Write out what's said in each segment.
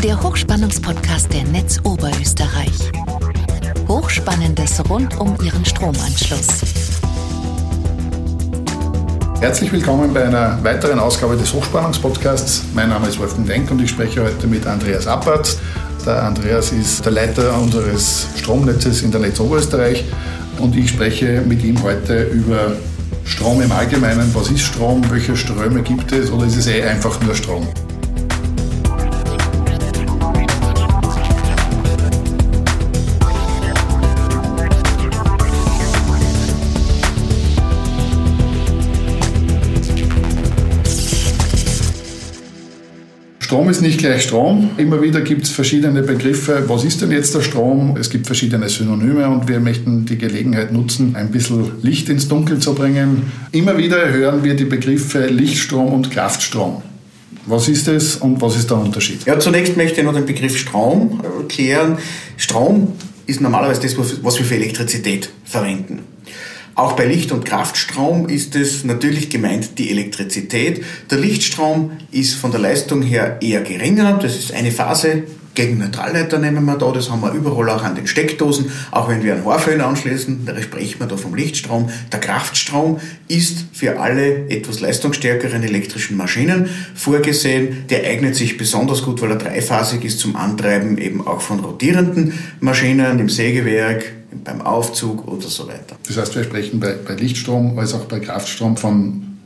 der Hochspannungspodcast der Netz Oberösterreich. Hochspannendes rund um Ihren Stromanschluss. Herzlich willkommen bei einer weiteren Ausgabe des Hochspannungspodcasts. Mein Name ist Wolfgang Denk und ich spreche heute mit Andreas Appert. Der Andreas ist der Leiter unseres Stromnetzes in der Netz Oberösterreich und ich spreche mit ihm heute über Strom im Allgemeinen. Was ist Strom? Welche Ströme gibt es? Oder ist es eh einfach nur Strom? Strom ist nicht gleich Strom. Immer wieder gibt es verschiedene Begriffe. Was ist denn jetzt der Strom? Es gibt verschiedene Synonyme und wir möchten die Gelegenheit nutzen, ein bisschen Licht ins Dunkel zu bringen. Immer wieder hören wir die Begriffe Lichtstrom und Kraftstrom. Was ist es und was ist der Unterschied? Ja, zunächst möchte ich noch den Begriff Strom erklären. Strom ist normalerweise das, was wir für Elektrizität verwenden. Auch bei Licht- und Kraftstrom ist es natürlich gemeint die Elektrizität. Der Lichtstrom ist von der Leistung her eher geringer. Das ist eine Phase gegen Neutralleiter nehmen wir da, das haben wir überall auch an den Steckdosen. Auch wenn wir einen Haarföhn anschließen, da sprechen wir da vom Lichtstrom. Der Kraftstrom ist für alle etwas leistungsstärkeren elektrischen Maschinen vorgesehen. Der eignet sich besonders gut, weil er dreiphasig ist zum Antreiben eben auch von rotierenden Maschinen im Sägewerk, beim Aufzug oder so weiter. Das heißt, wir sprechen bei, bei Lichtstrom als auch bei Kraftstrom von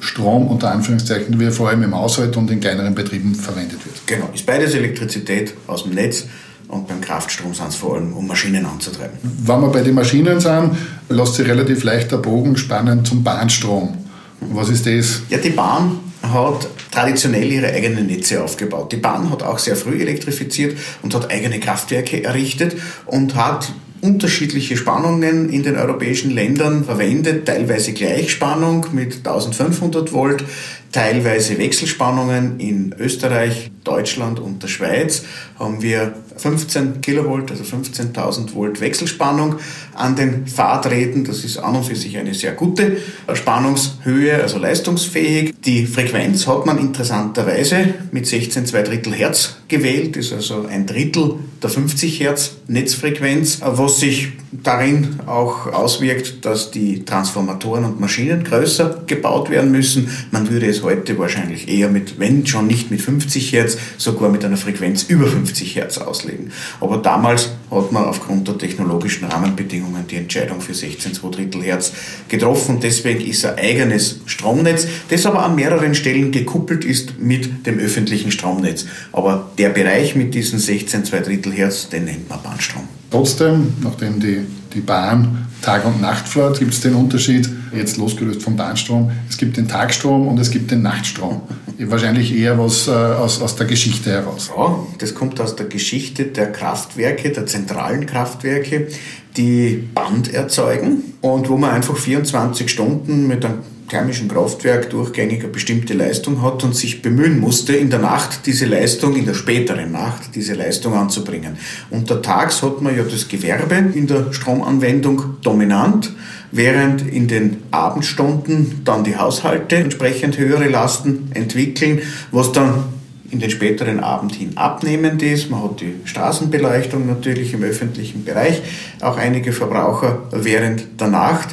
Strom unter Anführungszeichen, wie er vor allem im Haushalt und in kleineren Betrieben verwendet wird. Genau, ist beides Elektrizität aus dem Netz und beim Kraftstrom sind es vor allem, um Maschinen anzutreiben. Wenn wir bei den Maschinen sind, lässt sich relativ leicht der Bogen spannen zum Bahnstrom. Was ist das? Ja, die Bahn hat traditionell ihre eigenen Netze aufgebaut. Die Bahn hat auch sehr früh elektrifiziert und hat eigene Kraftwerke errichtet und hat unterschiedliche Spannungen in den europäischen Ländern verwendet, teilweise Gleichspannung mit 1500 Volt, teilweise Wechselspannungen in Österreich, Deutschland und der Schweiz haben wir 15 Kilovolt, also 15.000 Volt Wechselspannung an den Fahrträten. Das ist an und für sich eine sehr gute Spannungshöhe, also leistungsfähig. Die Frequenz hat man interessanterweise mit 16 2 Drittel Hertz gewählt, ist also ein Drittel der 50 Hertz Netzfrequenz, was sich darin auch auswirkt, dass die Transformatoren und Maschinen größer gebaut werden müssen. Man würde es heute wahrscheinlich eher mit, wenn schon nicht mit 50 Hertz, sogar mit einer Frequenz über 50 Hertz auslegen. Aber damals hat man aufgrund der technologischen Rahmenbedingungen die Entscheidung für 16,2 Drittel Hertz getroffen. Deswegen ist ein eigenes Stromnetz, das aber an mehreren Stellen gekuppelt ist mit dem öffentlichen Stromnetz. Aber der Bereich mit diesen 16,2 Drittel Hertz, den nennt man Bahnstrom. Trotzdem, nachdem die, die Bahn Tag- und Nacht fährt, gibt es den Unterschied, jetzt losgelöst vom Bahnstrom, es gibt den Tagstrom und es gibt den Nachtstrom. Wahrscheinlich eher was äh, aus, aus der Geschichte heraus. Ja, das kommt aus der Geschichte der Kraftwerke, der zentralen Kraftwerke, die Band erzeugen und wo man einfach 24 Stunden mit einem thermischen Kraftwerk durchgängig eine bestimmte Leistung hat und sich bemühen musste, in der Nacht diese Leistung, in der späteren Nacht diese Leistung anzubringen. Untertags hat man ja das Gewerbe in der Stromanwendung dominant, während in den Abendstunden dann die Haushalte entsprechend höhere Lasten entwickeln, was dann in den späteren Abend hin abnehmend ist. Man hat die Straßenbeleuchtung natürlich im öffentlichen Bereich, auch einige Verbraucher während der Nacht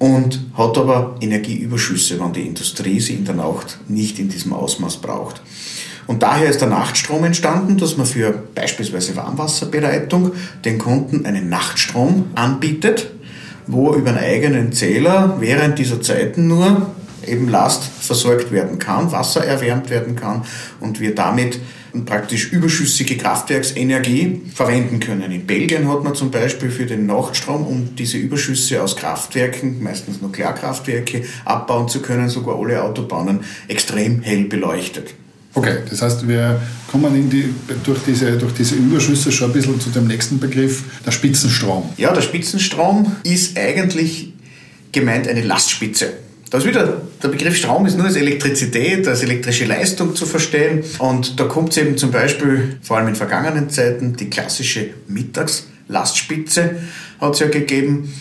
und hat aber Energieüberschüsse, wenn die Industrie sie in der Nacht nicht in diesem Ausmaß braucht. Und daher ist der Nachtstrom entstanden, dass man für beispielsweise Warmwasserbereitung den Kunden einen Nachtstrom anbietet, wo über einen eigenen Zähler während dieser Zeiten nur eben Last versorgt werden kann, Wasser erwärmt werden kann und wir damit praktisch überschüssige Kraftwerksenergie verwenden können. In Belgien hat man zum Beispiel für den Nachtstrom, um diese Überschüsse aus Kraftwerken, meistens Nuklearkraftwerke, abbauen zu können, sogar alle Autobahnen extrem hell beleuchtet. Okay, das heißt, wir kommen die, durch, diese, durch diese Überschüsse schon ein bisschen zu dem nächsten Begriff, der Spitzenstrom. Ja, der Spitzenstrom ist eigentlich gemeint eine Lastspitze. Da ist wieder, der Begriff Strom ist nur als Elektrizität, als elektrische Leistung zu verstehen. Und da kommt es eben zum Beispiel, vor allem in vergangenen Zeiten, die klassische Mittagslastspitze hat es ja gegeben.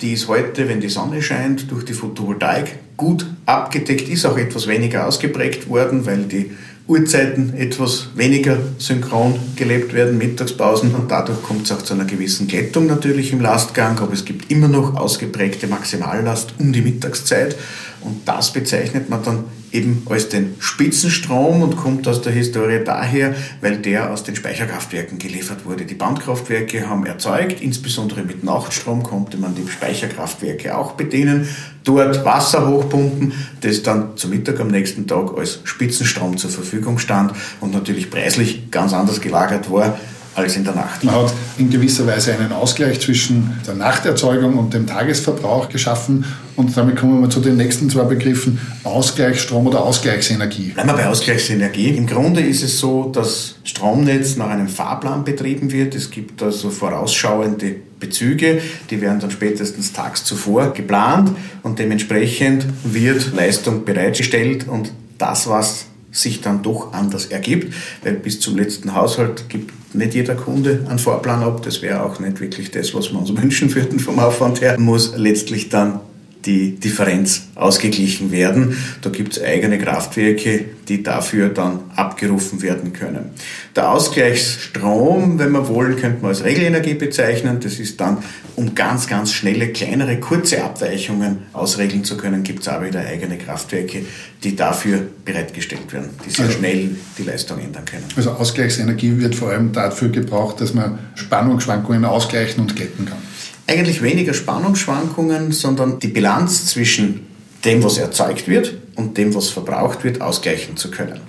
die ist heute, wenn die Sonne scheint, durch die Photovoltaik gut abgedeckt, ist auch etwas weniger ausgeprägt worden, weil die Uhrzeiten etwas weniger synchron gelebt werden, Mittagspausen und dadurch kommt es auch zu einer gewissen Glättung natürlich im Lastgang, aber es gibt immer noch ausgeprägte Maximallast um die Mittagszeit und das bezeichnet man dann eben als den Spitzenstrom und kommt aus der Historie daher, weil der aus den Speicherkraftwerken geliefert wurde. Die Bandkraftwerke haben erzeugt, insbesondere mit Nachtstrom konnte man die Speicherkraftwerke auch bedienen, dort Wasser hochpumpen, das dann zum Mittag am nächsten Tag als Spitzenstrom zur Verfügung stand und natürlich preislich ganz anders gelagert war als in der Nacht. Man hat in gewisser Weise einen Ausgleich zwischen der Nachterzeugung und dem Tagesverbrauch geschaffen. Und damit kommen wir zu den nächsten zwei Begriffen, Ausgleichsstrom oder Ausgleichsenergie. Bleiben wir bei Ausgleichsenergie. Im Grunde ist es so, dass Stromnetz nach einem Fahrplan betrieben wird. Es gibt also vorausschauende Bezüge, die werden dann spätestens tags zuvor geplant und dementsprechend wird Leistung bereitgestellt und das, was sich dann doch anders ergibt, weil bis zum letzten Haushalt gibt nicht jeder Kunde einen Vorplan ab. Das wäre auch nicht wirklich das, was wir uns wünschen würden vom Aufwand her. Muss letztlich dann die Differenz ausgeglichen werden. Da gibt es eigene Kraftwerke, die dafür dann abgerufen werden können. Der Ausgleichsstrom, wenn wir wollen, könnte man als Regelenergie bezeichnen. Das ist dann, um ganz, ganz schnelle, kleinere, kurze Abweichungen ausregeln zu können, gibt es auch wieder eigene Kraftwerke, die dafür bereitgestellt werden, die sehr also, schnell die Leistung ändern können. Also Ausgleichsenergie wird vor allem dafür gebraucht, dass man Spannungsschwankungen ausgleichen und glätten kann eigentlich weniger Spannungsschwankungen, sondern die Bilanz zwischen dem, was erzeugt wird und dem, was verbraucht wird, ausgleichen zu können.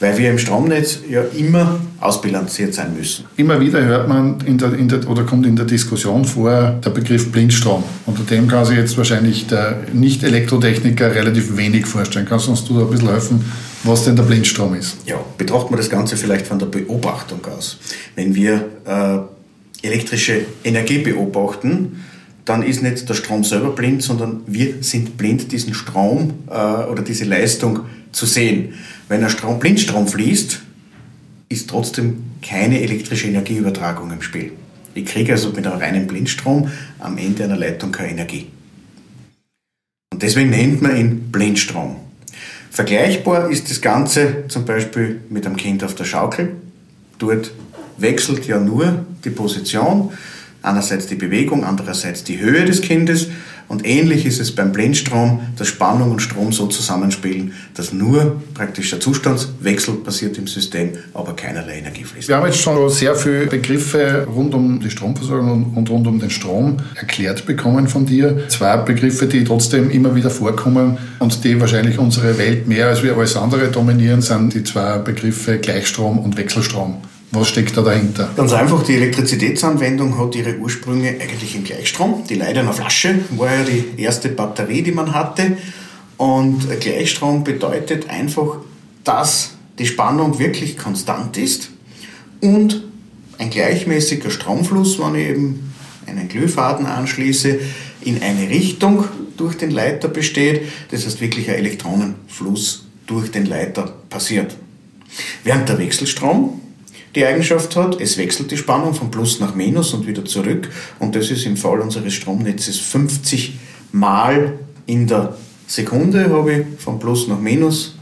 Weil wir im Stromnetz ja immer ausbilanziert sein müssen. Immer wieder hört man in der, in der, oder kommt in der Diskussion vor der Begriff Blindstrom. Unter dem kann sich jetzt wahrscheinlich der Nicht-Elektrotechniker relativ wenig vorstellen. Kannst du uns da ein bisschen helfen, was denn der Blindstrom ist? Ja, betrachten wir das Ganze vielleicht von der Beobachtung aus. Wenn wir äh, elektrische Energie beobachten, dann ist nicht der Strom selber blind, sondern wir sind blind, diesen Strom äh, oder diese Leistung zu sehen. Wenn ein Strom, Blindstrom fließt, ist trotzdem keine elektrische Energieübertragung im Spiel. Ich kriege also mit einem reinen Blindstrom am Ende einer Leitung keine Energie. Und deswegen nennt man ihn Blindstrom. Vergleichbar ist das Ganze zum Beispiel mit einem Kind auf der Schaukel. Dort wechselt ja nur die Position, einerseits die Bewegung, andererseits die Höhe des Kindes und ähnlich ist es beim Blindstrom, dass Spannung und Strom so zusammenspielen, dass nur praktisch der Zustandswechsel passiert im System, aber keinerlei Energie fließt. Wir haben jetzt schon sehr viele Begriffe rund um die Stromversorgung und rund um den Strom erklärt bekommen von dir. Zwei Begriffe, die trotzdem immer wieder vorkommen und die wahrscheinlich unsere Welt mehr als wir alles andere dominieren, sind die zwei Begriffe Gleichstrom und Wechselstrom. Was steckt da dahinter? Ganz einfach, die Elektrizitätsanwendung hat ihre Ursprünge eigentlich im Gleichstrom. Die Leidener Flasche war ja die erste Batterie, die man hatte. Und Gleichstrom bedeutet einfach, dass die Spannung wirklich konstant ist und ein gleichmäßiger Stromfluss, wenn ich eben einen Glühfaden anschließe, in eine Richtung durch den Leiter besteht. Das heißt wirklich ein Elektronenfluss durch den Leiter passiert. Während der Wechselstrom die Eigenschaft hat. Es wechselt die Spannung von Plus nach Minus und wieder zurück. Und das ist im Fall unseres Stromnetzes 50 Mal in der Sekunde habe ich von Plus nach Minus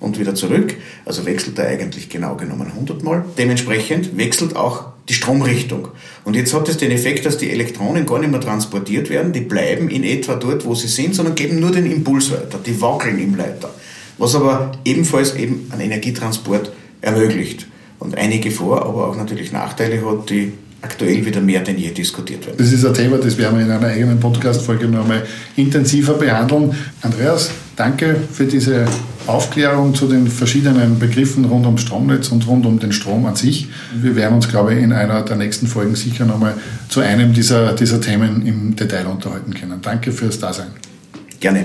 und wieder zurück. Also wechselt er eigentlich genau genommen 100 Mal. Dementsprechend wechselt auch die Stromrichtung. Und jetzt hat es den Effekt, dass die Elektronen gar nicht mehr transportiert werden. Die bleiben in etwa dort, wo sie sind, sondern geben nur den Impuls weiter. Die wackeln im Leiter. Was aber ebenfalls eben einen Energietransport ermöglicht und einige Vor-, aber auch natürlich Nachteile hat, die aktuell wieder mehr denn je diskutiert werden. Das ist ein Thema, das werden wir in einer eigenen Podcast-Folge noch einmal intensiver behandeln. Andreas, danke für diese Aufklärung zu den verschiedenen Begriffen rund ums Stromnetz und rund um den Strom an sich. Wir werden uns, glaube ich, in einer der nächsten Folgen sicher noch einmal zu einem dieser, dieser Themen im Detail unterhalten können. Danke fürs Dasein. Gerne.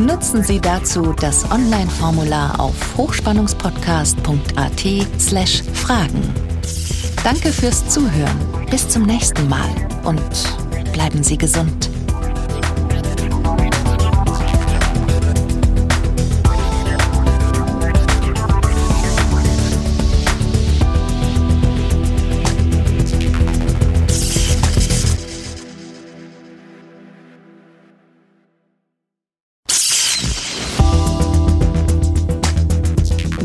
Nutzen Sie dazu das Online-Formular auf hochspannungspodcast.at Fragen. Danke fürs Zuhören. Bis zum nächsten Mal und bleiben Sie gesund.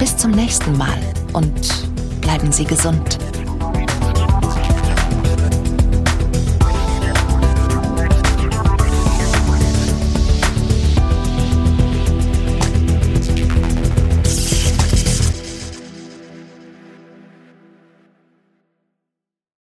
Bis zum nächsten Mal und bleiben Sie gesund.